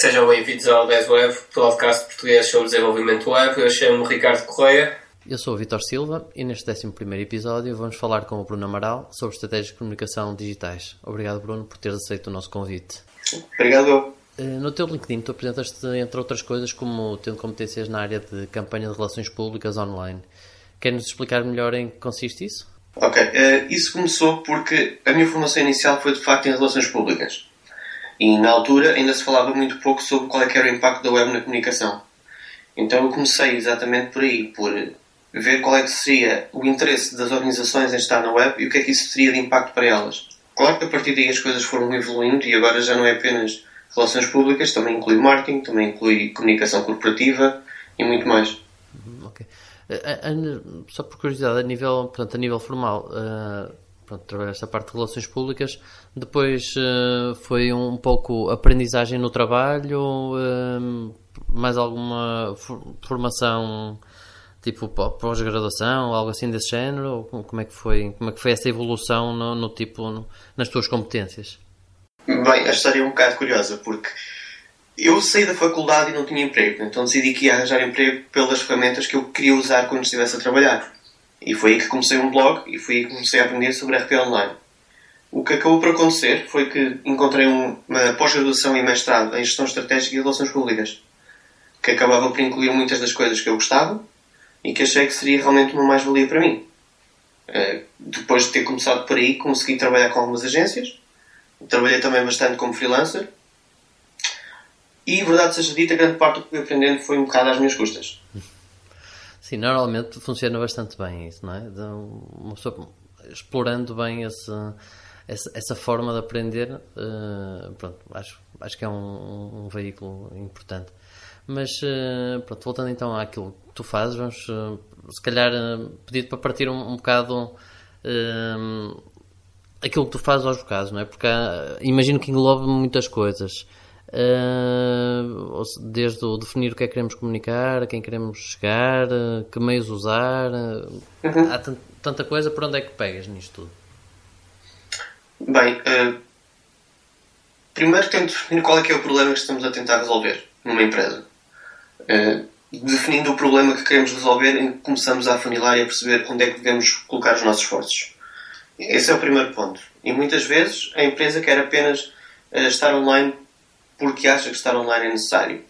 Sejam bem-vindos ao 10 Web, podcast português sobre desenvolvimento web. Eu chamo-me Ricardo Correia. Eu sou o Vitor Silva e neste 11 episódio vamos falar com o Bruno Amaral sobre estratégias de comunicação digitais. Obrigado, Bruno, por teres aceito o nosso convite. Obrigado. Eh, no teu LinkedIn, tu apresentas-te, entre outras coisas, como tendo competências na área de campanha de relações públicas online. Quer-nos explicar melhor em que consiste isso? Ok, uh, isso começou porque a minha formação inicial foi de facto em relações públicas. E na altura ainda se falava muito pouco sobre qual é era o impacto da web na comunicação. Então eu comecei exatamente por aí, por ver qual é que seria o interesse das organizações em estar na web e o que é que isso teria de impacto para elas. Claro que a partir daí as coisas foram evoluindo e agora já não é apenas relações públicas, também inclui marketing, também inclui comunicação corporativa e muito mais. Uhum, ok. Uh, só por curiosidade, a nível, portanto, a nível formal, uh, pronto, esta parte de relações públicas. Depois uh, foi um pouco aprendizagem no trabalho, uh, mais alguma formação tipo pós-graduação, algo assim desse género? Como é que foi, como é que foi essa evolução no, no tipo, no, nas tuas competências? Bem, a história é um bocado curiosa porque eu saí da faculdade e não tinha emprego, então decidi que ia arranjar emprego pelas ferramentas que eu queria usar quando estivesse a trabalhar. E foi aí que comecei um blog e foi aí que comecei a aprender sobre RP Online. O que acabou por acontecer foi que encontrei uma pós-graduação e mestrado em Gestão Estratégica e Relações Públicas, que acabava por incluir muitas das coisas que eu gostava e que achei que seria realmente uma mais-valia para mim. Eh, depois de ter começado por aí, consegui trabalhar com algumas agências, trabalhei também bastante como freelancer e, verdade seja dita, grande parte do que fui aprendendo foi um bocado às minhas custas. Sim, normalmente funciona bastante bem isso, não é? Uma pessoa explorando bem esse, essa, essa forma de aprender, uh, pronto, acho, acho que é um, um veículo importante. Mas, uh, pronto, voltando então àquilo que tu fazes, vamos, uh, se calhar, pedir para partir um, um bocado aquilo que tu fazes aos bocados, não é? Porque há, imagino que englobe muitas coisas. Uh, desde o definir o que é que queremos comunicar, a quem queremos chegar, uh, que meios usar. Uh, uhum. Há tanta coisa, por onde é que pegas nisto tudo? Bem, primeiro tento definir qual é que é o problema que estamos a tentar resolver numa empresa. definindo o problema que queremos resolver, começamos a afunilar e a perceber onde é que devemos colocar os nossos esforços. Esse é o primeiro ponto. E muitas vezes a empresa quer apenas estar online porque acha que estar online é necessário.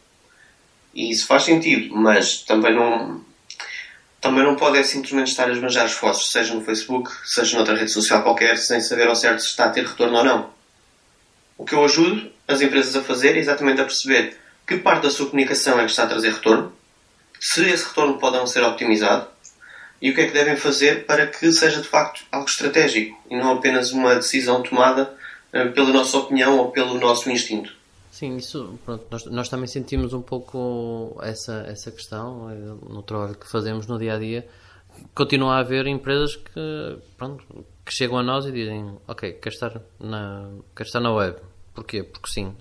E isso faz sentido, mas também não, também não pode é simplesmente estar a esbanjar esforços, seja no Facebook, seja noutra rede social qualquer, sem saber ao certo se está a ter retorno ou não. O que eu ajudo as empresas a fazer é exatamente a perceber que parte da sua comunicação é que está a trazer retorno, se esse retorno pode não ser optimizado e o que é que devem fazer para que seja de facto algo estratégico e não apenas uma decisão tomada eh, pela nossa opinião ou pelo nosso instinto. Sim, isso, pronto, nós, nós também sentimos um pouco essa, essa questão eh, no trabalho que fazemos no dia a dia. Continua a haver empresas que, pronto, que chegam a nós e dizem: Ok, quero estar na, quero estar na web. Porquê? Porque sim,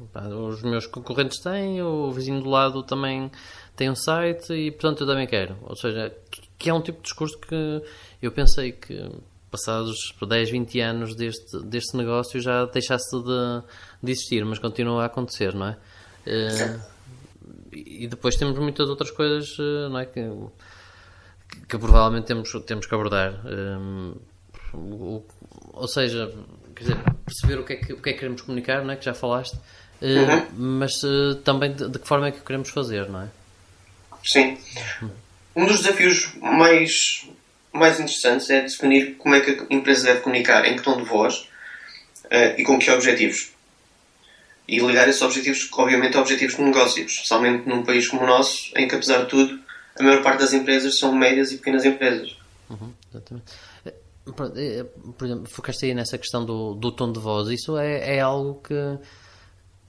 os meus concorrentes têm, o vizinho do lado também tem um site e, portanto, eu também quero. Ou seja, que é um tipo de discurso que eu pensei que passados 10, 20 anos deste, deste negócio já deixasse de, de existir, mas continua a acontecer, não é? Uh, e depois temos muitas outras coisas, uh, não é? Que, que, provavelmente temos, temos que abordar. Eh, o, ou seja, quer dizer, perceber o que, é que, o que é que queremos comunicar, não é? Que já falaste, uh, uhum. mas também de, de, que forma é que queremos fazer, não é? Sim. Um dos desafios mais mais interessantes é definir como é que a empresa deve comunicar, em que tom de voz uh, e com que objetivos. E ligar esses objetivos, obviamente, a objetivos de negócios, especialmente num país como o nosso, em que, apesar de tudo, a maior parte das empresas são médias e pequenas empresas. Uhum, exatamente. Eh, eh, por exemplo, focaste aí nessa questão do, do tom de voz. Isso é, é algo que,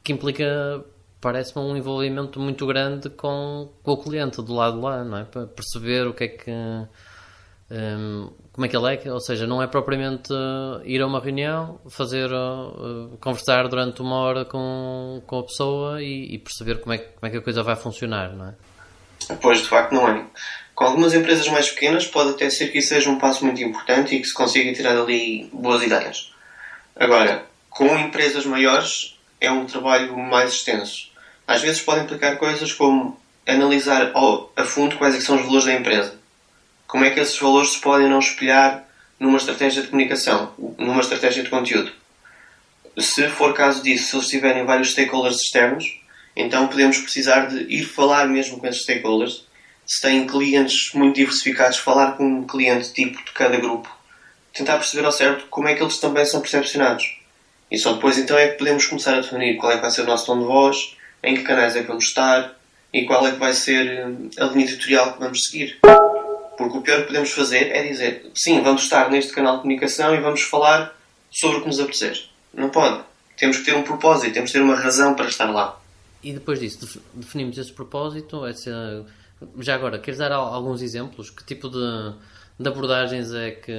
que implica, parece-me, um envolvimento muito grande com, com o cliente do lado lá, não é? Para perceber o que é que um, como é que ele é? Ou seja, não é propriamente uh, ir a uma reunião, fazer, uh, conversar durante uma hora com, com a pessoa e, e, perceber como é, como é que a coisa vai funcionar, não é? Pois, de facto, não é. Com algumas empresas mais pequenas, pode até ser que isso seja um passo muito importante e que se consiga tirar dali boas ideias. Agora, com empresas maiores, é um trabalho mais extenso. Às vezes podem implicar coisas como analisar a fundo quais é são os valores da empresa. Como é que esses valores se podem não espelhar numa estratégia de comunicação, numa estratégia de conteúdo. Se for caso disso, se eles tiverem vários stakeholders externos, então podemos precisar de ir falar mesmo com esses stakeholders. Se têm clientes muito diversificados, falar com um cliente tipo de cada grupo. Tentar perceber ao certo como é que eles também são percepcionados. E só depois então é que podemos começar a definir qual é que vai ser o nosso tom de voz, em que canais é que vamos estar e qual é que vai ser a linha editorial que vamos seguir. Porque o pior que podemos fazer é dizer sim, vamos estar neste canal de comunicação e vamos falar sobre o que nos apetecer. Não pode. Temos que ter um propósito, temos que ter uma razão para estar lá. E depois disso, definimos esse propósito. Essa... Já agora, queres dar alguns exemplos? Que tipo de, de abordagens é que.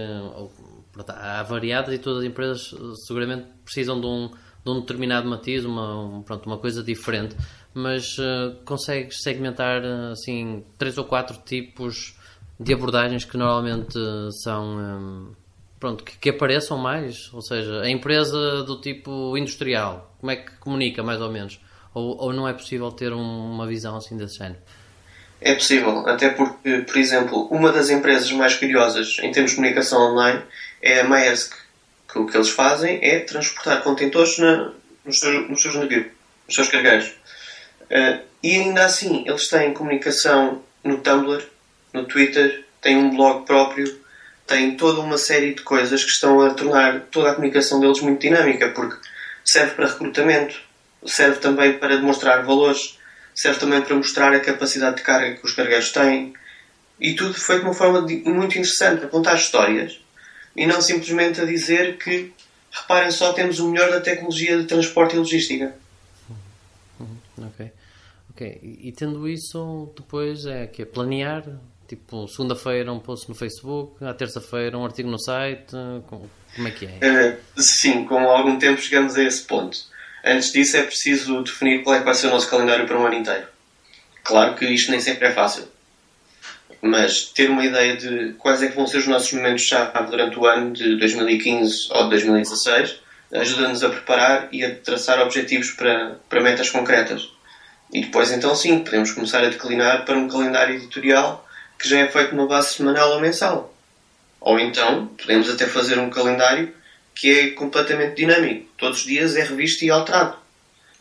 há variadas e todas as empresas seguramente precisam de um, de um determinado matiz, uma, um, pronto, uma coisa diferente. Mas uh, consegues segmentar assim três ou quatro tipos de abordagens que normalmente são um, pronto, que, que, apareçam mais, ou seja, a empresa do tipo industrial, como é que comunica mais ou menos? Ou, ou não é possível ter um, uma visão assim desse género? É possível, até porque, por exemplo, uma das empresas mais curiosas em termos de comunicação online é a Maersk, que o que eles fazem é transportar contentores na, nos, seus, nos seus navios, nos seus cargueiros. Uh, e ainda assim, eles têm comunicação no Tumblr no Twitter, tem um blog próprio, tem toda uma série de coisas que estão a tornar toda a comunicação deles muito dinâmica, porque serve para recrutamento, serve também para demonstrar valores, serve também para mostrar a capacidade de carga que os cargueiros têm, e tudo foi de uma forma muito interessante, a contar histórias, e não simplesmente a dizer que, reparem só, temos o melhor da tecnologia de transporte e logística. Uhum, ok. Ok, e tendo isso, depois é que é planear Tipo, segunda-feira um post no Facebook, à terça-feira um artigo no site. Como é que é? Uh, sim, com algum tempo chegamos a esse ponto. Antes disso é preciso definir qual é que vai ser o nosso calendário para um ano inteiro. Claro que isto nem sempre é fácil. Mas ter uma ideia de quais é que vão ser os nossos momentos-chave durante o ano de 2015 ou de 2016 ajuda-nos a preparar e a traçar objetivos para, para metas concretas. E depois, então, sim, podemos começar a declinar para um calendário editorial que já é feito numa base semanal ou mensal. Ou então, podemos até fazer um calendário que é completamente dinâmico. Todos os dias é revisto e alterado.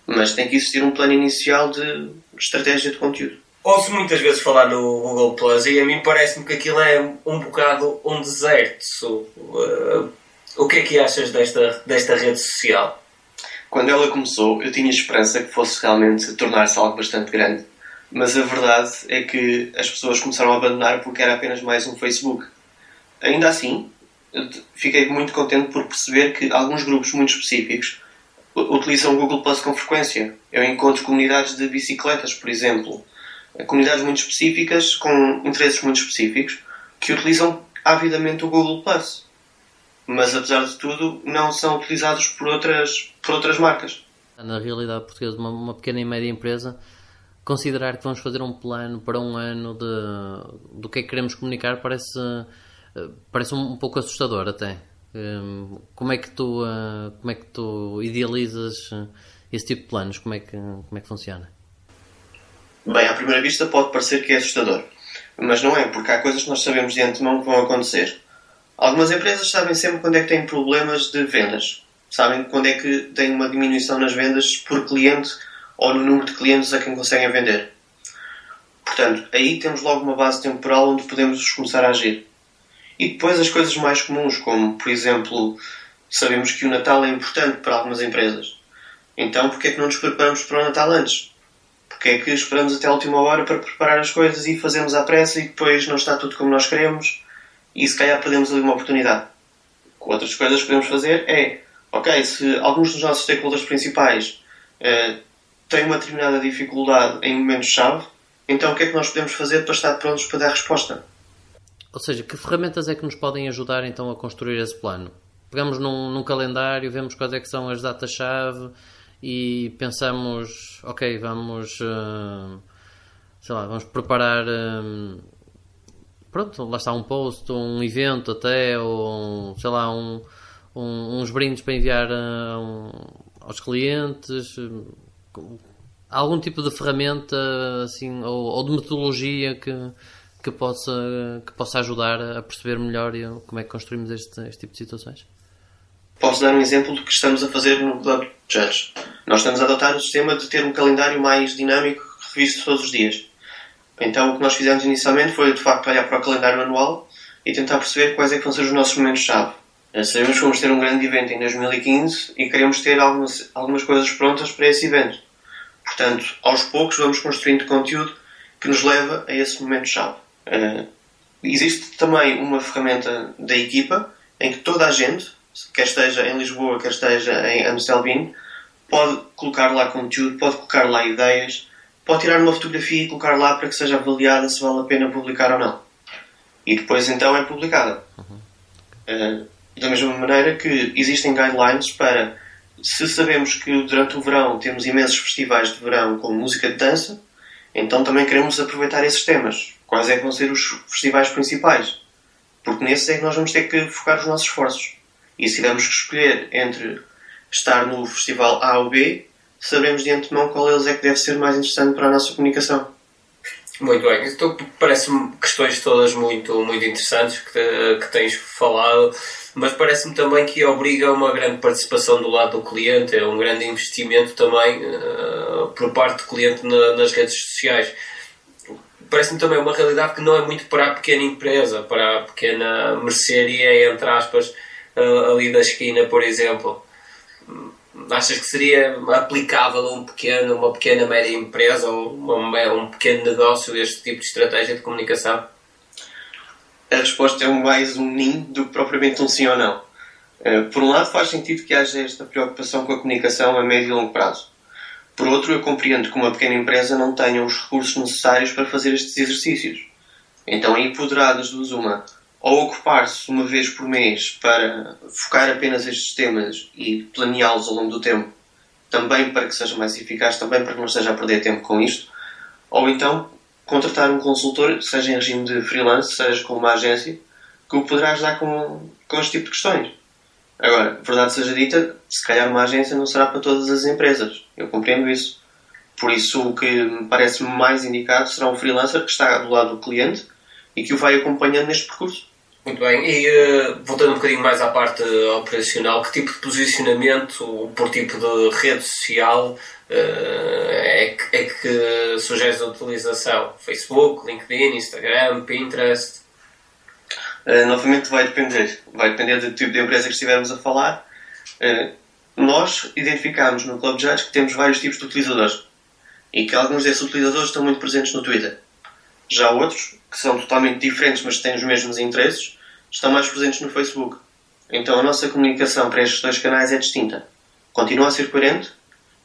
Mas tem que existir um plano inicial de estratégia de conteúdo. Ouço muitas vezes falar no Google Plus e a mim parece-me que aquilo é um bocado um deserto. Uh, o que é que achas desta, desta rede social? Quando ela começou, eu tinha esperança que fosse realmente tornar-se algo bastante grande mas a verdade é que as pessoas começaram a abandonar porque era apenas mais um Facebook. Ainda assim, fiquei muito contente por perceber que alguns grupos muito específicos utilizam o Google Plus com frequência. Eu encontro comunidades de bicicletas, por exemplo, comunidades muito específicas, com interesses muito específicos, que utilizam avidamente o Google Plus. Mas apesar de tudo, não são utilizados por outras, por outras marcas. Na realidade portuguesa, uma, uma pequena e média empresa considerar que vamos fazer um plano para um ano de, do que é que queremos comunicar parece, eh, parece um, pouco assustador até. Um, como é que tu uh, como é que tu idealizas eh, esse tipo de planos? Como é que como é que funciona? Bem, à primeira vista pode parecer que é assustador, mas não é, porque há coisas que nós sabemos de antemão que vão acontecer. Algumas empresas sabem sempre quando é que têm problemas de vendas, sabem quando é que têm uma diminuição nas vendas por cliente ou no número de clientes a quem conseguem vender. Portanto, aí temos logo uma base temporal onde podemos começar a agir. E depois as coisas mais comuns, como, por exemplo, sabemos que o Natal é importante para algumas empresas. Então, porquê é que não nos preparamos para o Natal antes? Porquê é que esperamos até a última hora para preparar as coisas e fazemos à pressa e depois não está tudo como nós queremos e se calhar perdemos ali uma oportunidade? Outras coisas que podemos fazer é, ok, se alguns dos nossos stakeholders principais eh, tem uma determinada dificuldade em momentos-chave, então o que é que nós podemos fazer para estar prontos para dar resposta? Ou seja, que ferramentas é que nos podem ajudar então a construir esse plano? Pegamos num, num calendário, vemos quais é que são as datas-chave e pensamos, ok, vamos, uh, sei lá, vamos preparar, uh, pronto, lá está um post, um evento até, ou sei lá, um, um, uns brindes para enviar uh, um, aos clientes algum tipo de ferramenta assim, ou, ou de metodologia que, que, possa, que possa ajudar a perceber melhor como é que construímos este, este tipo de situações? Posso dar um exemplo do que estamos a fazer no Club Judge. Nós estamos a adotar o sistema de ter um calendário mais dinâmico, revisto todos os dias. Então o que nós fizemos inicialmente foi de facto olhar para o calendário anual e tentar perceber quais é que vão ser os nossos momentos-chave. Sabemos que vamos ter um grande evento em 2015 e queremos ter algumas, algumas coisas prontas para esse evento. Portanto, aos poucos vamos construindo conteúdo que nos leva a esse momento-chave. Uh, existe também uma ferramenta da equipa em que toda a gente, quer esteja em Lisboa, quer esteja em Amstelveen, pode colocar lá conteúdo, pode colocar lá ideias, pode tirar uma fotografia e colocar lá para que seja avaliada se vale a pena publicar ou não. E depois então é publicada. Uh, da mesma maneira que existem guidelines para se sabemos que durante o verão temos imensos festivais de verão com música de dança, então também queremos aproveitar esses temas. Quais é que vão ser os festivais principais? Porque nesses é que nós vamos ter que focar os nossos esforços. E se tivermos que escolher entre estar no festival A ou B, saberemos de antemão qual deles é que deve ser mais interessante para a nossa comunicação. Muito bem, então parece-me questões todas muito, muito interessantes que, que tens falado, mas parece-me também que obriga uma grande participação do lado do cliente, é um grande investimento também uh, por parte do cliente na, nas redes sociais. Parece-me também uma realidade que não é muito para a pequena empresa, para a pequena mercearia, entre aspas, uh, ali da esquina, por exemplo achas que seria aplicável a um pequeno, uma pequena média empresa ou uma, um pequeno negócio este tipo de estratégia de comunicação? A resposta é mais um nim do que propriamente um sim ou não. Eh, por um lado, faz sentido que haja esta preocupação com a comunicação a médio e longo prazo. Por outro, eu compreendo que uma pequena empresa não tenha os recursos necessários para fazer estes exercícios. Então aí poderá, das duas, uma, ou ocupar-se uma vez por mês para focar apenas estes temas e planeá-los ao longo do tempo, também para que seja mais eficaz, também para que não esteja a perder tempo com isto, ou então contratar um consultor, seja em regime de freelance, seja com uma agência, que o poderá ajudar com, com este tipo de questões. Agora, verdade seja dita, se calhar uma agência não será para todas as empresas. Eu compreendo isso. Por isso, o que me parece mais indicado será um freelancer que está do lado do cliente e que o vai acompanhando neste percurso. Muito bem, e uh, voltando um bocadinho mais à parte operacional, que tipo de posicionamento, por tipo de rede social, uh, é, que, é que sugeres a utilização? Facebook, LinkedIn, Instagram, Pinterest? Uh, novamente vai depender. Vai depender do tipo de empresa que estivermos a falar. nós identificamos no Club Judge que temos vários tipos de utilizadores e que alguns desses utilizadores estão muito presentes no Twitter. Já outros, que são totalmente diferentes, mas têm os mesmos interesses, estão mais presentes no Facebook. Então a nossa comunicação para estes dois canais é distinta. Continua a ser coerente,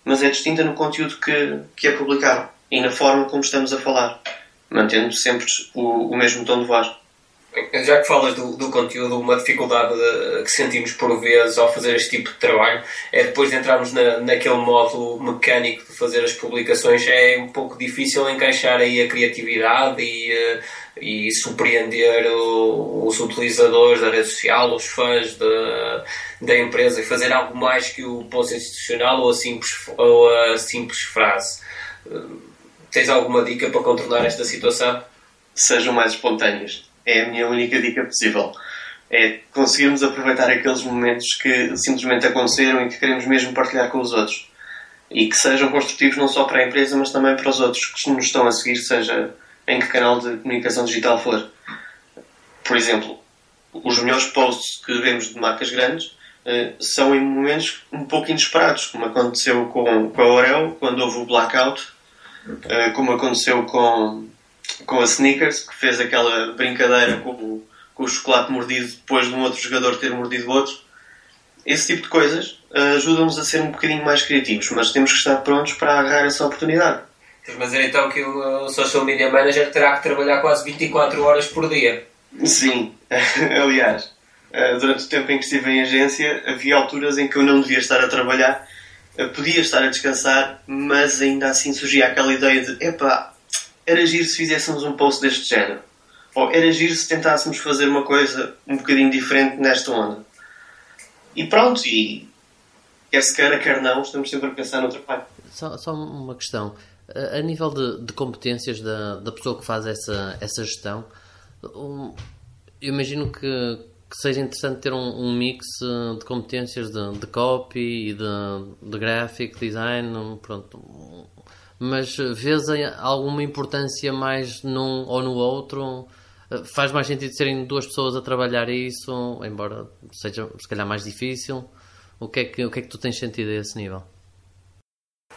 mas é distinta no conteúdo que, que é publicado e na forma como estamos a falar, mantendo sempre o, o mesmo tom de voz. Já que falas do, do conteúdo, uma dificuldade que sentimos por vezes ao fazer este tipo de trabalho é depois de entrarmos na, naquele modo mecânico de fazer as publicações, é um pouco difícil encaixar aí a criatividade e, eh, e surpreender os utilizadores da rede social, os fãs da, da empresa e fazer algo mais que o post institucional ou a simples, ou a simples frase. Eh, tens alguma dica para contornar esta situação? Sejam mais espontâneos é a minha única dica possível. É conseguirmos aproveitar aqueles momentos que simplesmente aconteceram e que queremos mesmo partilhar com os outros. E que sejam construtivos não só para a empresa, mas também para os outros que nos estão a seguir, seja em que canal de comunicação digital for. Por exemplo, os melhores posts que vemos de marcas grandes eh, são em momentos um pouco inesperados, como aconteceu com, com a Orel, quando houve o blackout, eh, como aconteceu com, com a Snickers, que fez aquela brincadeira com o, com o chocolate mordido depois de um outro jogador ter mordido outro. Esse tipo de coisas uh, ajudam-nos a ser um bocadinho mais criativos, mas temos que estar prontos para agarrar essa oportunidade. A dizer então que o social media manager terá que trabalhar quase 24 horas por dia? Sim, aliás, uh, durante o tempo em que estive em agência, havia alturas em que eu não devia estar a trabalhar, uh, podia estar a descansar, mas ainda assim surgia aquela ideia de: epá, era giro se fizéssemos um post deste género. Ou era giro se tentássemos fazer uma coisa um bocadinho diferente nesta onda. E pronto, e quer se queira, quer não, estamos sempre a pensar noutra parte. só, só uma questão. A, nível de, de, competências da, da pessoa que faz essa, essa gestão, eu imagino que, que, seja interessante ter um, um mix de competências de, de copy e de, de graphic design, pronto. Mas vês alguma importância mais num ou no outro? Faz mais sentido serem duas pessoas a trabalhar isso, embora seja se calhar mais difícil? O que é que, o que, é que tu tens sentido a esse nível?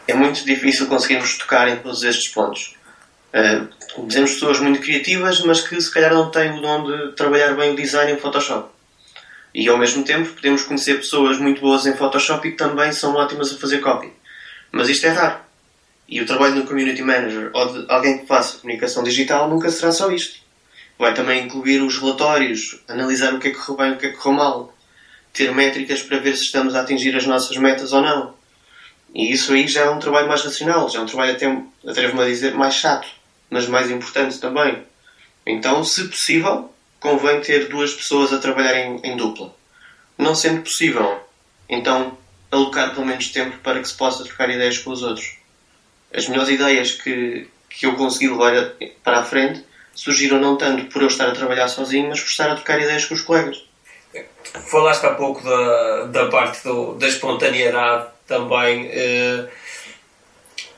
É muito difícil conseguirmos tocar em todos estes pontos. Uh, dizemos pessoas muito criativas, mas que se calhar não têm o dom de trabalhar bem o design em Photoshop. E ao mesmo tempo podemos conhecer pessoas muito boas em Photoshop e que também são ótimas a fazer copy. Mas isto é raro. E o trabalho do community manager ou de alguém que faça comunicação digital nunca será só isto. Vai também incluir os relatórios, analisar o que é que correu bem e o que é que correu mal, ter métricas para ver se estamos a atingir as nossas metas ou não. E isso aí já é um trabalho mais racional, já é um trabalho até, atrevo-me a dizer, mais chato, mas mais importante também. Então, se possível, convém ter duas pessoas a trabalhar em, em dupla. Não sendo possível, então alocar pelo menos tempo para que se possa trocar ideias com os outros. As melhores ideias que, que eu consegui levar para a frente surgiram não tanto por eu estar a trabalhar sozinho, mas por estar a trocar ideias com os colegas. Falaste há pouco da, da parte do, da espontaneidade também. Eh,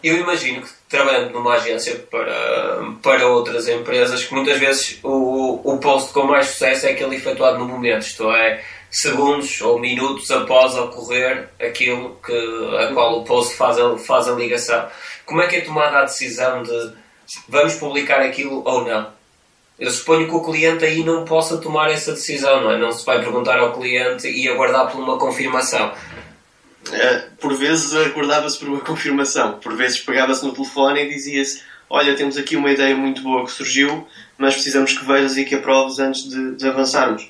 eu imagino que trabalhando numa agência para, para outras empresas, que muitas vezes o, o post com mais sucesso é aquele efetuado no momento, isto é, segundos ou minutos após ocorrer aquilo que, a qual o post faz a, faz a ligação. Como é que é tomada a decisão de vamos publicar aquilo ou não? Eu suponho que o cliente aí não possa tomar essa decisão, não é? Não se vai perguntar ao cliente e aguardar por uma confirmação. Eh, por vezes aguardava-se por uma confirmação, por vezes pegava-se no telefone e dizia-se: Olha, temos aqui uma ideia muito boa que surgiu, mas precisamos que vejas e que aproves antes de, de avançarmos.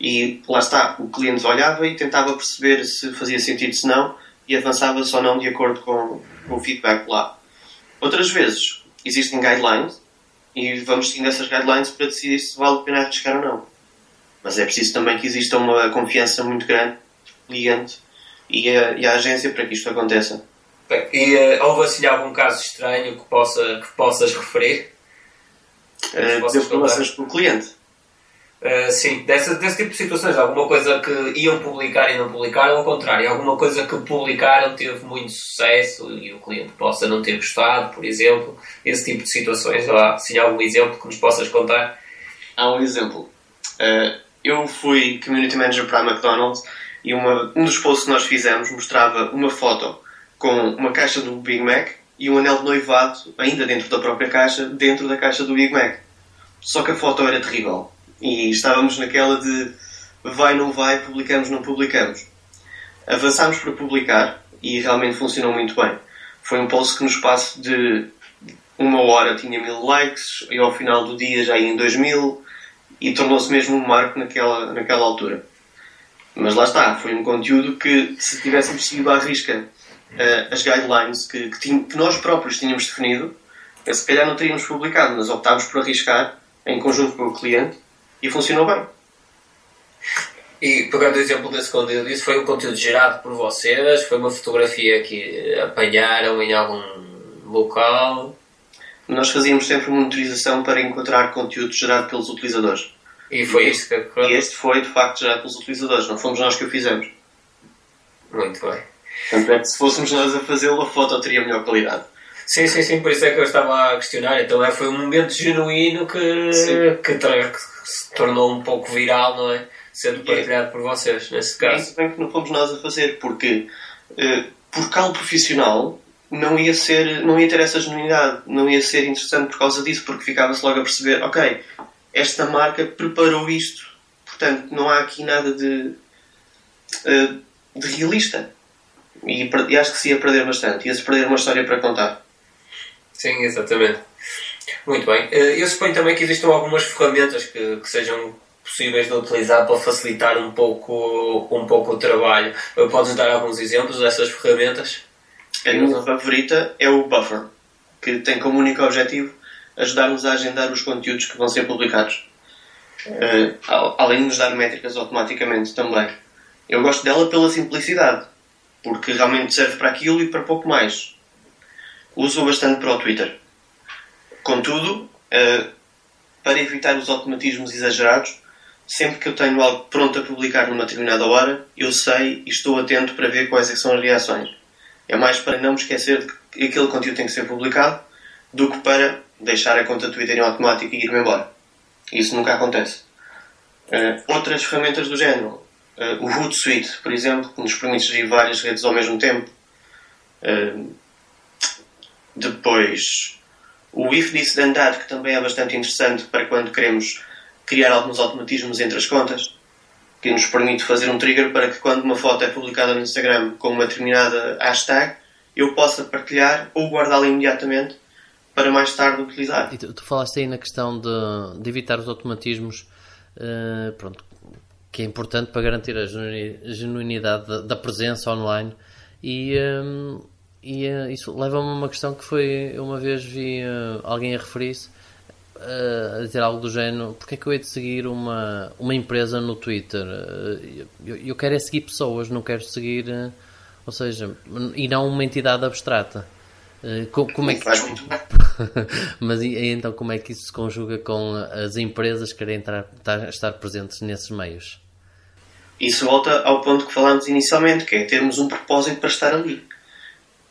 E lá está, o cliente olhava e tentava perceber se fazia sentido, se não, e avançava-se ou não de acordo com, com o feedback lá. Outras vezes existem guidelines e vamos seguindo essas guidelines para decidir se vale a pena arriscar ou não. Mas é preciso também que exista uma confiança muito grande cliente e a, e a agência para que isto aconteça. Bem, e uh, houve assim algum caso estranho que, possa, que possas referir? Uh, de com o cliente? Uh, sim, desse, desse tipo de situações, alguma coisa que iam publicar e não publicaram, ao contrário, alguma coisa que publicaram teve muito sucesso e o cliente possa não ter gostado, por exemplo, esse tipo de situações, há sim algum exemplo que nos possas contar? Há um exemplo. Uh, eu fui Community Manager para a McDonald's e uma, um dos posts que nós fizemos mostrava uma foto com uma caixa do Big Mac e um anel de noivado, ainda dentro da própria caixa, dentro da caixa do Big Mac. Só que a foto era terrível e estávamos naquela de vai, não vai, publicamos, não publicamos. Avançámos para publicar e realmente funcionou muito bem. Foi um post que no espaço de uma hora tinha mil likes e ao final do dia já ia em dois mil e tornou-se mesmo um marco naquela, naquela altura. Mas lá está, foi um conteúdo que se tivéssemos seguido à risca uh, as guidelines que, que, ting, que, nós próprios tínhamos definido, se calhar não teríamos publicado, mas optámos por arriscar em conjunto com o cliente e funcionou bem. E pegando o exemplo desse conteúdo, isso foi um conteúdo gerado por vocês? Foi uma fotografia que apanharam em algum local? Nós fazíamos sempre monitorização para encontrar conteúdo gerado pelos utilizadores. E foi e isso que E este foi, de facto, gerado pelos utilizadores, não fomos nós que o fizemos. Muito bem. Tanto é que se fôssemos nós a fazê-lo, a foto teria melhor qualidade. Sim, sim, sim, por isso é que eu estava a questionar. Então é, foi um momento genuíno que, que, que, se tornou um pouco viral, não é? Sendo partilhado por vocês, nesse caso. É isso bem que não fomos nós a fazer, porque uh, por calo profissional não ia, ser, não ia ter essa genuinidade, não ia ser interessante por causa disso, porque ficava-se logo a perceber, ok, esta marca preparou isto, portanto não há aqui nada de, uh, de realista. E, e acho que se ia perder bastante, ia-se perder uma história para contar. Sim, exatamente. Muito bem. Eh, eu suponho também que existam algumas ferramentas que, que sejam possíveis de utilizar para facilitar um pouco, um pouco o trabalho. Eh, podes dar alguns exemplos dessas ferramentas? A minha favorita é o Buffer, que tem como único objetivo ajudar-nos a agendar os conteúdos que vão ser publicados. Uh, além de nos dar métricas automaticamente também. Eu gosto dela pela simplicidade, porque realmente serve para aquilo e para pouco mais. uso bastante para o Twitter. Contudo, uh, para evitar os automatismos exagerados, sempre que eu tenho algo pronto a publicar numa determinada hora, eu sei e estou atento para ver quais é são as reações. É mais para não me esquecer de que aquele conteúdo tem que ser publicado do que para deixar a conta Twitter em automático e ir-me embora. Isso nunca acontece. Uh, outras ferramentas do género, uh, o Hootsuite, por exemplo, que nos permite gerir várias redes ao mesmo tempo. Depois, o If This Then That, que também é bastante interessante para quando queremos criar alguns automatismos entre as contas, que nos permite fazer um trigger para que quando uma foto é publicada no Instagram com uma determinada hashtag, eu possa partilhar ou guardá-la imediatamente para mais tarde utilizar. E tu, tu falaste aí na questão de, de evitar os automatismos, uh, pronto, que é importante para garantir a genuinidade da, da presença online e, um, e uh, isso leva-me a uma questão que foi, eu uma vez vi uh, alguém a referir-se a dizer algo do género, porque é que eu hei de seguir uma, uma empresa no Twitter? Eu, eu quero é seguir pessoas, não quero seguir, ou seja, e não uma entidade abstrata. Como é que... Mas e, então como é que isso se conjuga com as empresas que querem entrar, estar presentes nesses meios? Isso volta ao ponto que falámos inicialmente, que é termos um propósito para estar ali.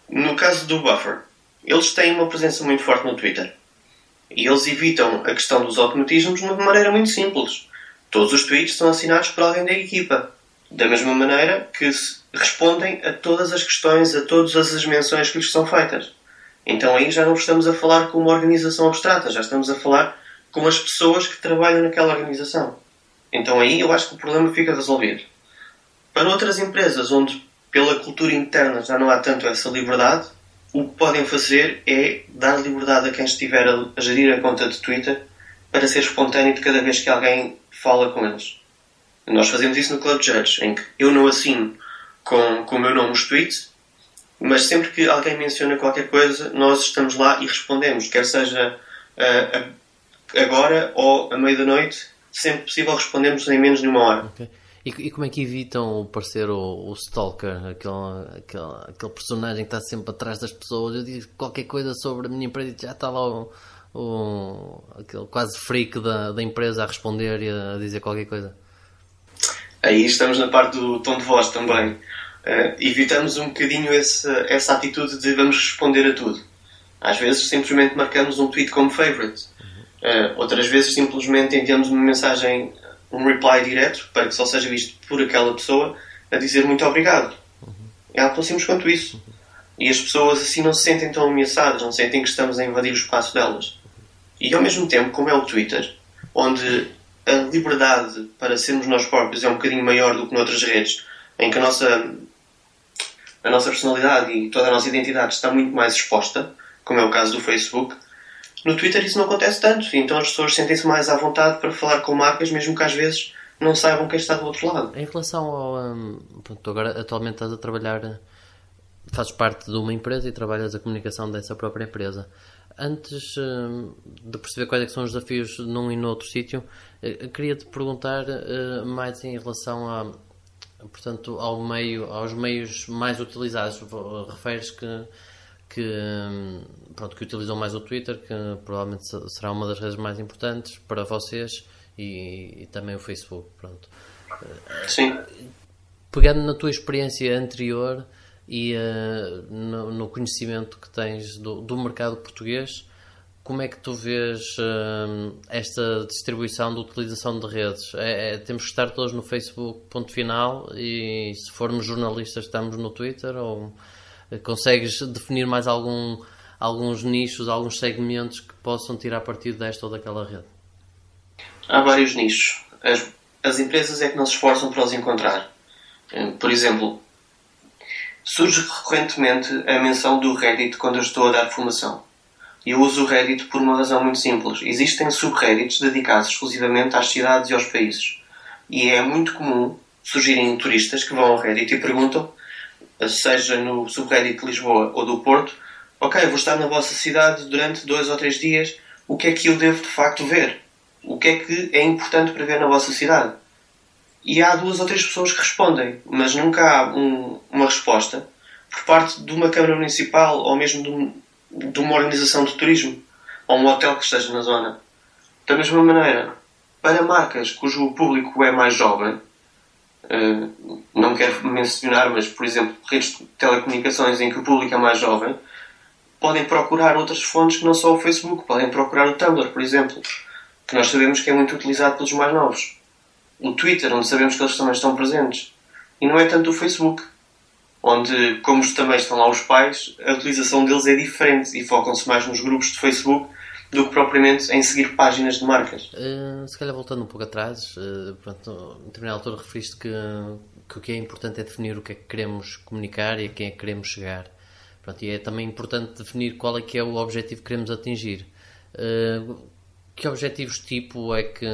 No caso do Buffer, eles têm uma presença muito forte no Twitter. E eles evitam a questão dos automatismos de uma maneira muito simples. Todos os tweets são assinados por alguém da equipa. Da mesma maneira que respondem a todas as questões, a todas as menções que lhes são feitas. Então aí já não estamos a falar com uma organização abstrata, já estamos a falar com as pessoas que trabalham naquela organização. Então aí eu acho que o problema fica resolvido. Para outras empresas onde pela cultura interna já não há tanto essa liberdade, o que podem fazer é dar liberdade a quem estiver a gerir a conta de Twitter para ser espontâneo de cada vez que alguém fala com eles. Nós fazemos isso no Club Judge, em que eu não assino com, com o meu nome os tweets, mas sempre que alguém menciona qualquer coisa, nós estamos lá e respondemos, quer seja uh, agora ou à meia da noite, sempre possível respondemos em menos de uma hora. Okay. E, e, como é que evitam o parecer o, o Stalker, aquele, aquele, aquele, personagem que está sempre atrás das pessoas? Eu digo qualquer coisa sobre a minha empresa e já está lá o, o, aquele quase freak da, da empresa a responder e a dizer qualquer coisa. Aí estamos na parte do tom de voz também uh, evitamos um bocadinho esse, essa atitude de vamos responder a tudo. Às vezes simplesmente marcamos um tweet como favorite. Uh, outras vezes simplesmente enviamos uma mensagem, um reply direto, para que só seja visto por aquela pessoa, a dizer muito obrigado. É algo tão simples quanto isso. E as pessoas assim não se sentem tão ameaçadas, não sentem que estamos a invadir o espaço delas. E ao mesmo tempo, como é o Twitter, onde a liberdade para sermos nós próprios é um bocadinho maior do que noutras redes, em que a nossa a nossa personalidade e toda a nossa identidade está muito mais exposta, como é o caso do Facebook, no Twitter isso não acontece tanto, então as pessoas sentem-se mais à vontade para falar com marcas, mesmo que às vezes não saibam quem está do outro lado. Em relação ao. Um, agora atualmente estás a trabalhar, fazes parte de uma empresa e trabalhas a comunicação dessa própria empresa. Antes um, de perceber quais é são os desafios num e no outro sítio, eh, queria-te perguntar uh, mais em relação a portanto, ao meio, aos meios mais utilizados. Referes que, que, pronto, que utilizam mais o Twitter, que provavelmente será uma das redes mais importantes para vocês e, e também o Facebook. Pronto. Sim. Pegando na tua experiência anterior e uh, no, no, conhecimento que tens do, do mercado português, como é que tu vês uh, esta distribuição de utilização de redes? É, é, temos que estar todos no Facebook, ponto final, e se formos jornalistas estamos no Twitter? Ou consegues definir mais algum, alguns nichos, alguns segmentos que possam tirar partido desta ou daquela rede? Há vários nichos. As, as empresas é que não se esforçam para os encontrar. Eh, por exemplo, surge recorrentemente a menção do Reddit quando eu estou a dar formação eu uso o Reddit por uma razão muito simples. Existem subreddits dedicados exclusivamente às cidades e aos países. E é muito comum surgirem turistas que vão ao Reddit e perguntam, seja no subreddit de Lisboa ou do Porto, ok, vou estar na vossa cidade durante dois ou três dias, o que é que eu devo de facto ver? O que é que é importante para ver na vossa cidade? E há duas ou três pessoas que respondem, mas nunca há um, uma resposta por parte de uma Câmara Municipal ou mesmo de um, de uma organização de turismo ou um hotel que esteja na zona. Da mesma maneira, para marcas cujo público é mais jovem, eh, não quero mencionar, mas por exemplo, redes de telecomunicações em que o público é mais jovem, podem procurar outras fontes que não só o Facebook, podem procurar o Tumblr, por exemplo, que nós sabemos que é muito utilizado pelos mais novos. O Twitter, onde sabemos que eles também estão presentes. E não é tanto o Facebook, onde, como também estão lá os pais, a utilização deles é diferente e focam-se mais nos grupos de Facebook do que propriamente em seguir páginas de marcas. Uh, se calhar voltando um pouco atrás, uh, pronto, em determinada altura referiste que, que o que é importante é definir o que é que queremos comunicar e a quem é que queremos chegar. Pronto, e é também importante definir qual é que é o objetivo que queremos atingir. Uh, que objetivos tipo é que,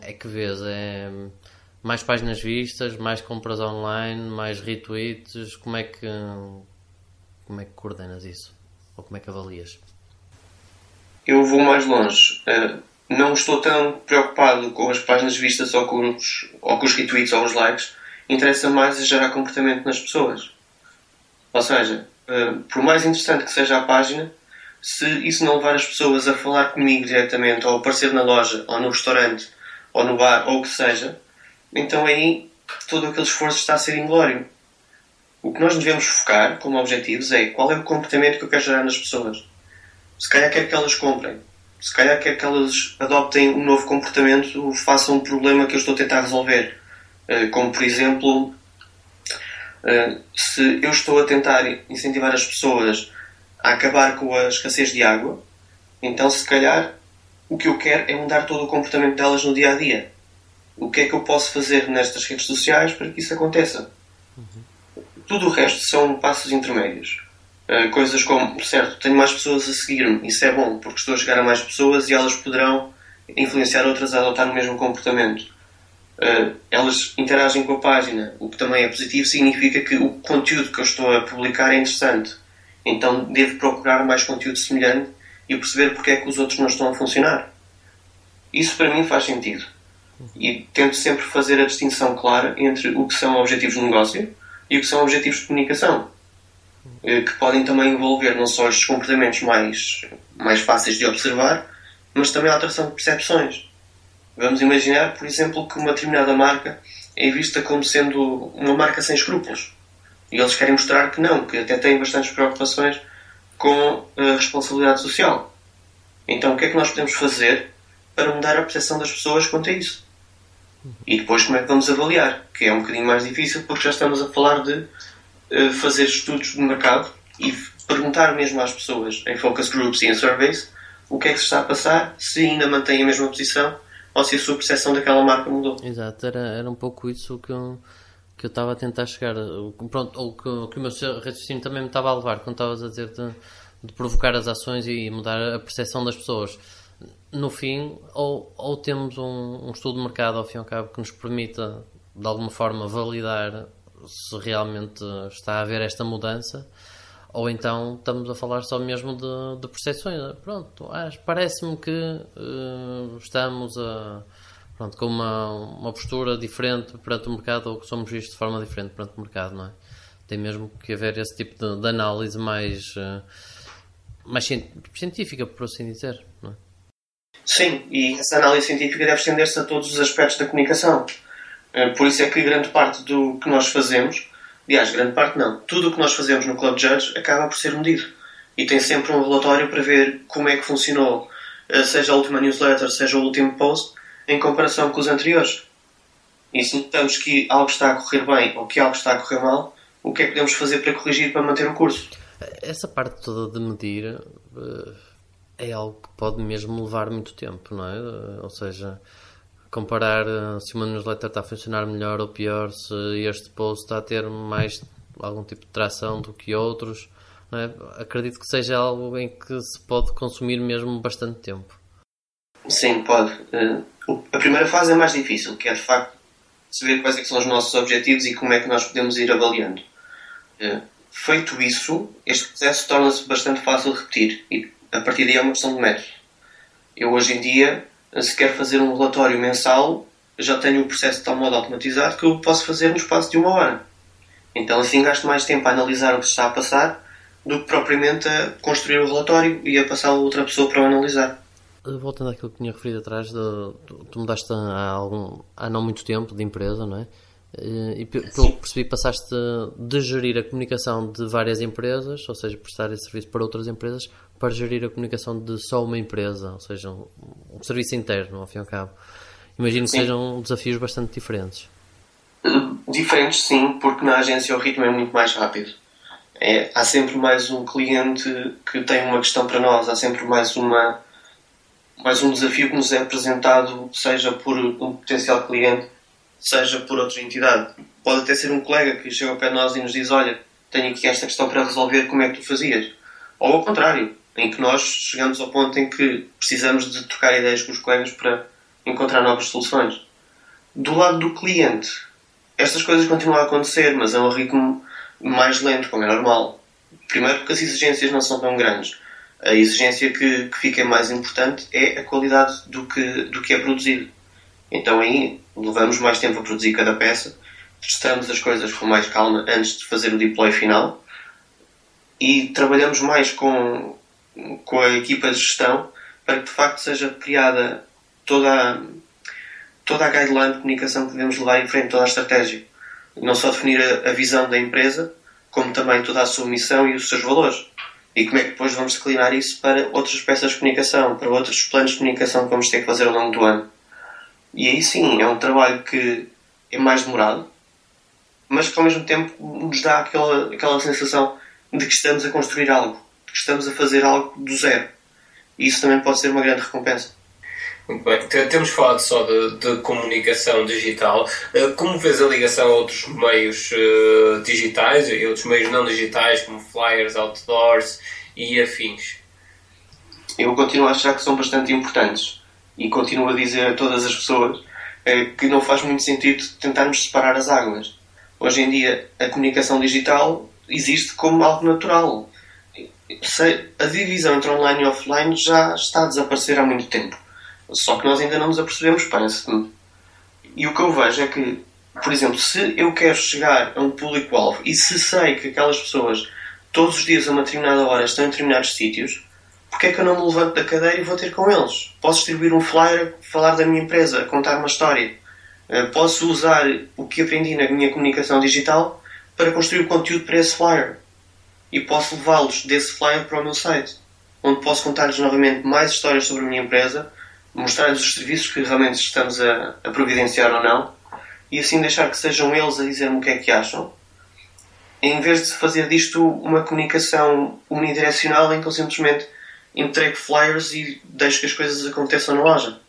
é que vês? É mais páginas vistas, mais compras online, mais retweets? Como é que, como é que coordenas isso? Ou como é que avalias? eu vou mais longe. Uh, não estou tão preocupado com as páginas vistas ou com, os, ou com os retweets ou os likes. Interessa mais gerar comportamento nas pessoas. Ou seja, uh, por mais interessante que seja a página, se isso não levar as pessoas a falar comigo diretamente, ou aparecer na loja, ou no restaurante, ou no bar, ou o que seja, então aí todo aquele esforço está a ser inglório. O que nós devemos focar como objetivos é qual é o comportamento que eu quero gerar nas pessoas. Se calhar quer que elas comprem. Se calhar quer que elas adoptem um novo comportamento, façam um problema que eu estou a tentar resolver. Eh, como, por exemplo, eh, se eu estou a tentar incentivar as pessoas a acabar com a escassez de água, então se calhar o que eu quero é mudar todo o comportamento delas no dia a dia. O que é que eu posso fazer nestas redes sociais para que isso aconteça? Uhum. Tudo o resto são passos intermédios. Uh, coisas como, certo, tenho mais pessoas a seguir-me, isso é bom, porque estou a chegar a mais pessoas e elas poderão influenciar outras a adotar o mesmo comportamento. Uh, elas interagem com a página, o que também é positivo, significa que o conteúdo que eu estou a publicar é interessante. Então devo procurar mais conteúdo semelhante e perceber porque é que os outros não estão a funcionar. Isso para mim faz sentido. E tento sempre fazer a distinção clara entre o que são objetivos de negócio e o que são objetivos de comunicação. Eh, que podem também envolver não só estes comportamentos mais, mais fáceis de observar, mas também a alteração de percepções. Vamos imaginar, por exemplo, que uma determinada marca é vista como sendo uma marca sem escrúpulos. E eles querem mostrar que não, que até têm bastantes preocupações com a responsabilidade social. Então, o que é que nós podemos fazer para mudar a percepção das pessoas quanto a isso? E depois, como é que vamos avaliar? Que é um bocadinho mais difícil porque já estamos a falar de eh, fazer estudos de mercado e perguntar mesmo às pessoas em focus groups e em surveys o que é que se está a passar, se ainda mantém a mesma posição ou se a sua percepção daquela marca mudou. Exato, era, era um pouco isso que eu, que eu estava a tentar chegar. Pronto, ou que, que o meu raciocínio também me estava a levar quando estavas a dizer de, de provocar as ações e mudar a percepção das pessoas. No fim, ou, ou temos um, um estudo de mercado ao fim e ao cabo que nos permita de alguma forma validar se realmente está a haver esta mudança ou então estamos a falar só mesmo de, de percepções. Pronto, parece-me que uh, estamos a, pronto, com uma, uma postura diferente perante o mercado ou que somos vistos de forma diferente perante o mercado, não é? Tem mesmo que haver esse tipo de, de análise mais, uh, mais científica, por assim dizer, não é? Sim, e essa análise científica deve estender-se a todos os aspectos da comunicação. Eh, por isso é que grande parte do que nós fazemos, aliás, grande parte não, tudo o que nós fazemos no Club Judge acaba por ser medido. E tem sempre um relatório para ver como é que funcionou, eh, seja a última newsletter, seja o último post, em comparação com os anteriores. E se notamos que algo está a correr bem ou que algo está a correr mal, o que é que podemos fazer para corrigir para manter o curso? Essa parte toda de medir eh, é algo que pode mesmo levar muito tempo, não é? Ou seja, comparar eh, se uma newsletter está a funcionar melhor ou pior, se este post está a ter mais algum tipo de tração do que outros. É? Acredito que seja algo em que se pode consumir mesmo bastante tempo. Sim, pode. Eh, a primeira fase é mais difícil, que é de facto saber quais é são os nossos objetivos e como é que nós podemos ir avaliando. Eh, feito isso, este processo torna-se bastante fácil de repetir e a partir daí é uma questão de método. Eu hoje em dia se quer fazer um relatório mensal, já tenho o processo de tal modo automatizado que eu posso fazer no espaço de uma hora. Então assim gasto mais tempo a analisar o que se está a passar do que propriamente a construir o relatório e a passá-lo a outra pessoa para o analisar. Voltando àquilo que tinha referido atrás, de, tu mudaste há, algum, há não muito tempo de empresa, não é? E pelo que percebi, passaste de gerir a comunicação de várias empresas, ou seja, prestar esse serviço para outras empresas, para gerir a comunicação de só uma empresa, ou seja, um, um serviço interno, ao fim e ao cabo. Imagino que sim. sejam desafios bastante diferentes. Diferentes, sim, porque na agência o ritmo é muito mais rápido. É, há sempre mais um cliente que tem uma questão para nós, há sempre mais uma mais um desafio que nos é apresentado, seja por um potencial cliente, seja por outra entidade. Pode até ser um colega que chega ao pé de nós e nos diz: Olha, tenho aqui esta questão para resolver, como é que tu fazias? Ou ao contrário, em que nós chegamos ao ponto em que precisamos de trocar ideias com os colegas para encontrar novas soluções. Do lado do cliente, estas coisas continuam a acontecer, mas a um ritmo mais lento, como é normal. Primeiro porque as exigências não são tão grandes. A exigência que, que fica mais importante é a qualidade do que, do que é produzido. Então aí levamos mais tempo a produzir cada peça, testamos as coisas com mais calma antes de fazer o deploy final e trabalhamos mais com, com a equipa de gestão para que de facto seja criada toda a, toda a guideline de comunicação que devemos levar em frente, toda a estratégia. Não só definir a, a visão da empresa, como também toda a sua missão e os seus valores. E como é que depois vamos declinar isso para outras peças de comunicação, para outros planos de comunicação que vamos ter que fazer ao longo do ano. E aí sim, é um trabalho que é mais demorado, mas que ao mesmo tempo nos dá aquela, aquela sensação de que estamos a construir algo, de que estamos a fazer algo do zero. E isso também pode ser uma grande recompensa. Muito bem. Temos falado só de, de, comunicação digital. Eh, como vês a ligação a outros meios uh, digitais e outros meios não digitais, como flyers, outdoors e afins? Eu continuo a achar que são bastante importantes e continuo a dizer a todas as pessoas uh, que não faz muito sentido tentarmos separar as águas. Hoje em dia, a comunicação digital existe como algo natural. A divisão entre online e offline já está a desaparecer há muito tempo só que nós ainda não nos apercebemos, parece-me. E o que eu vejo é que, por exemplo, se eu quero chegar a um público-alvo e se sei que aquelas pessoas todos os dias a uma determinada hora estão em determinados sítios, porque é que eu não me levanto da cadeira e vou ter com eles? Posso distribuir um flyer, falar da minha empresa, contar uma história. Eh, posso usar o que aprendi na minha comunicação digital para construir o conteúdo para esse flyer. E posso levá-los desse flyer para o meu site, onde posso contar-lhes novamente mais histórias sobre a minha empresa mostrar-lhes os serviços que realmente estamos a, a, providenciar ou não e assim deixar que sejam eles a dizer-me o que é que acham em vez de fazer disto uma comunicação unidirecional em que eu simplesmente entrego flyers e deixo que as coisas aconteçam na loja.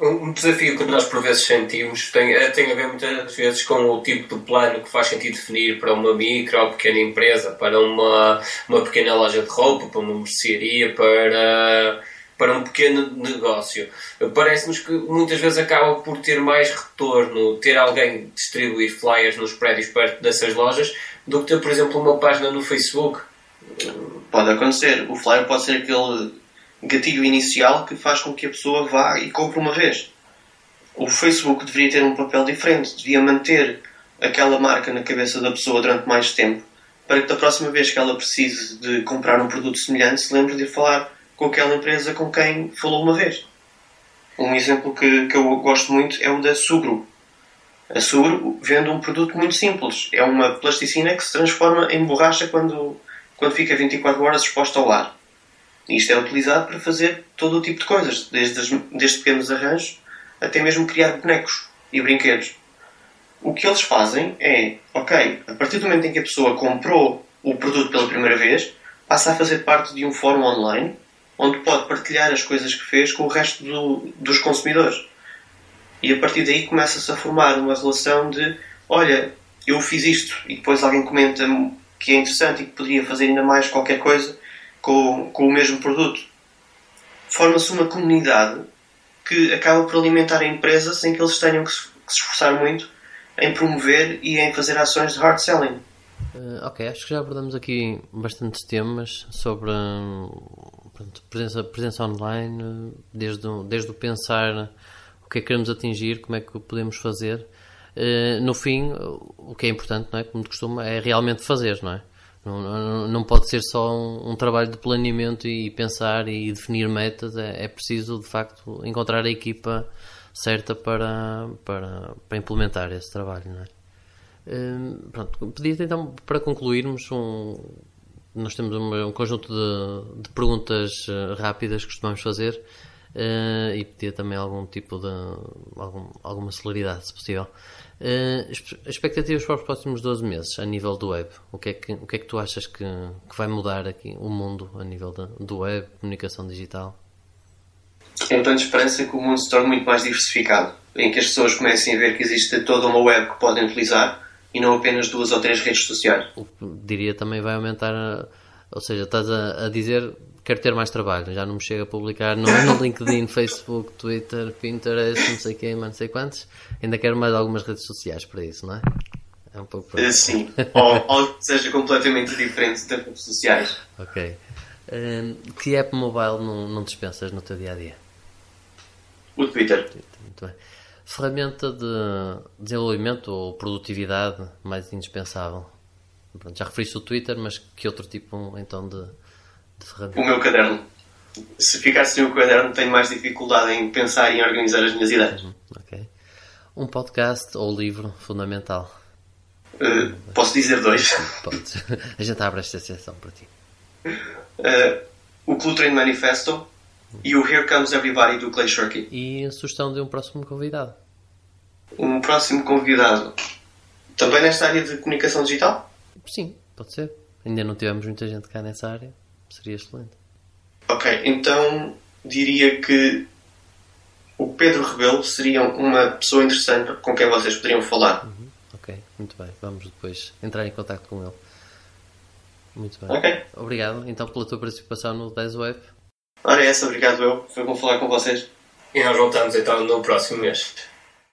Um desafio que nós por vezes sentimos tem, eh, tem a ver muitas vezes com o tipo de plano que faz sentido definir para uma micro ou pequena empresa, para uma, uma pequena loja de roupa, para uma mercearia, para para um pequeno negócio. Parece-nos que muitas vezes acaba por ter mais retorno ter alguém distribuir flyers nos prédios perto dessas lojas do que ter, por exemplo, uma página no Facebook. Pode acontecer. O flyer pode ser aquele gatilho inicial que faz com que a pessoa vá e compre uma vez. O Facebook deveria ter um papel diferente, devia manter aquela marca na cabeça da pessoa durante mais tempo, para que da próxima vez que ela precise de comprar um produto semelhante se lembre de falar com aquela empresa com quem falou uma vez. Um exemplo que, que eu gosto muito é o da Sugro. A Sugro vende um produto muito simples. É uma plasticina que se transforma em borracha quando, quando fica 24 horas exposta ao ar. Isto é utilizado para fazer todo o tipo de coisas, desde, desde pequenos arranjos até mesmo criar bonecos e brinquedos. O que eles fazem é, ok, a partir do momento em que a pessoa comprou o produto pela primeira vez, passa a fazer parte de um fórum online onde pode partilhar as coisas que fez com o resto do, dos consumidores. E a partir daí começa-se a formar uma relação de: olha, eu fiz isto, e depois alguém comenta que é interessante e que poderia fazer ainda mais qualquer coisa com, com o mesmo produto. Forma-se uma comunidade que acaba por alimentar a empresa sem que eles tenham que se, que se esforçar muito em promover e em fazer ações de hard selling. Uh, ok, acho que já abordamos aqui bastantes temas sobre Portanto, presença, presença online, desde, desde o pensar o que é que queremos atingir, como é que podemos fazer. Uh, no fim, o que é importante, não é? como de costume, é realmente fazer, não é? Não, não, não pode ser só um, um, trabalho de planeamento e pensar e definir metas, é, é preciso de facto encontrar a equipa certa para, para, para implementar esse trabalho. Não é? Hum, pronto, pedia então para concluirmos um, nós temos um, um conjunto de, de, perguntas uh, rápidas que costumamos fazer uh, e pedia também algum tipo de algum, alguma celeridade se possível uh, expectativas para os próximos 12 meses a nível do web o que é que, o que, é que tu achas que, que vai mudar aqui o mundo a nível de, do web, comunicação digital então de esperança que o mundo se torne muito mais diversificado em que as pessoas comecem a ver que existe toda uma web que podem utilizar e não apenas duas ou três redes sociais. Diria também vai aumentar, ou seja, estás a, a dizer quero ter mais trabalho, já não me chega a publicar no, no LinkedIn, Facebook, Twitter, Pinterest, não sei quem, não sei quantos, ainda quero mais algumas redes sociais para isso, não é? É um pouco para... Sim, ou algo que seja completamente diferente das redes sociais. Ok. Um, que app mobile não, não dispensas no teu dia a dia? O Twitter. Muito bem ferramenta de desenvolvimento ou produtividade mais indispensável? Já referiste o Twitter, mas que outro tipo então de, de ferramenta? O meu caderno. Se ficar sem o caderno, tenho mais dificuldade em pensar e em organizar as minhas ideias. Uhum, ok. Um podcast ou livro fundamental? Uh, posso dizer dois. Podes. A gente abre esta exceção para ti. Uh, o Clutrain Manifesto e o Here Comes Everybody do Clay Shirky. E a sugestão de um próximo convidado? Um próximo convidado. Também nesta área de comunicação digital? Sim, pode ser. Ainda não tivemos muita gente cá nessa área. Seria excelente. Ok, então diria que o Pedro Rebelo seria uma pessoa interessante com quem vocês poderiam falar. Uhum. Ok, muito bem. Vamos depois entrar em contato com ele. Muito bem. Ok. Obrigado então pela tua participação no 10 Web. Ora, é essa, obrigado eu. Foi bom falar com vocês. E nós voltamos então no próximo mês.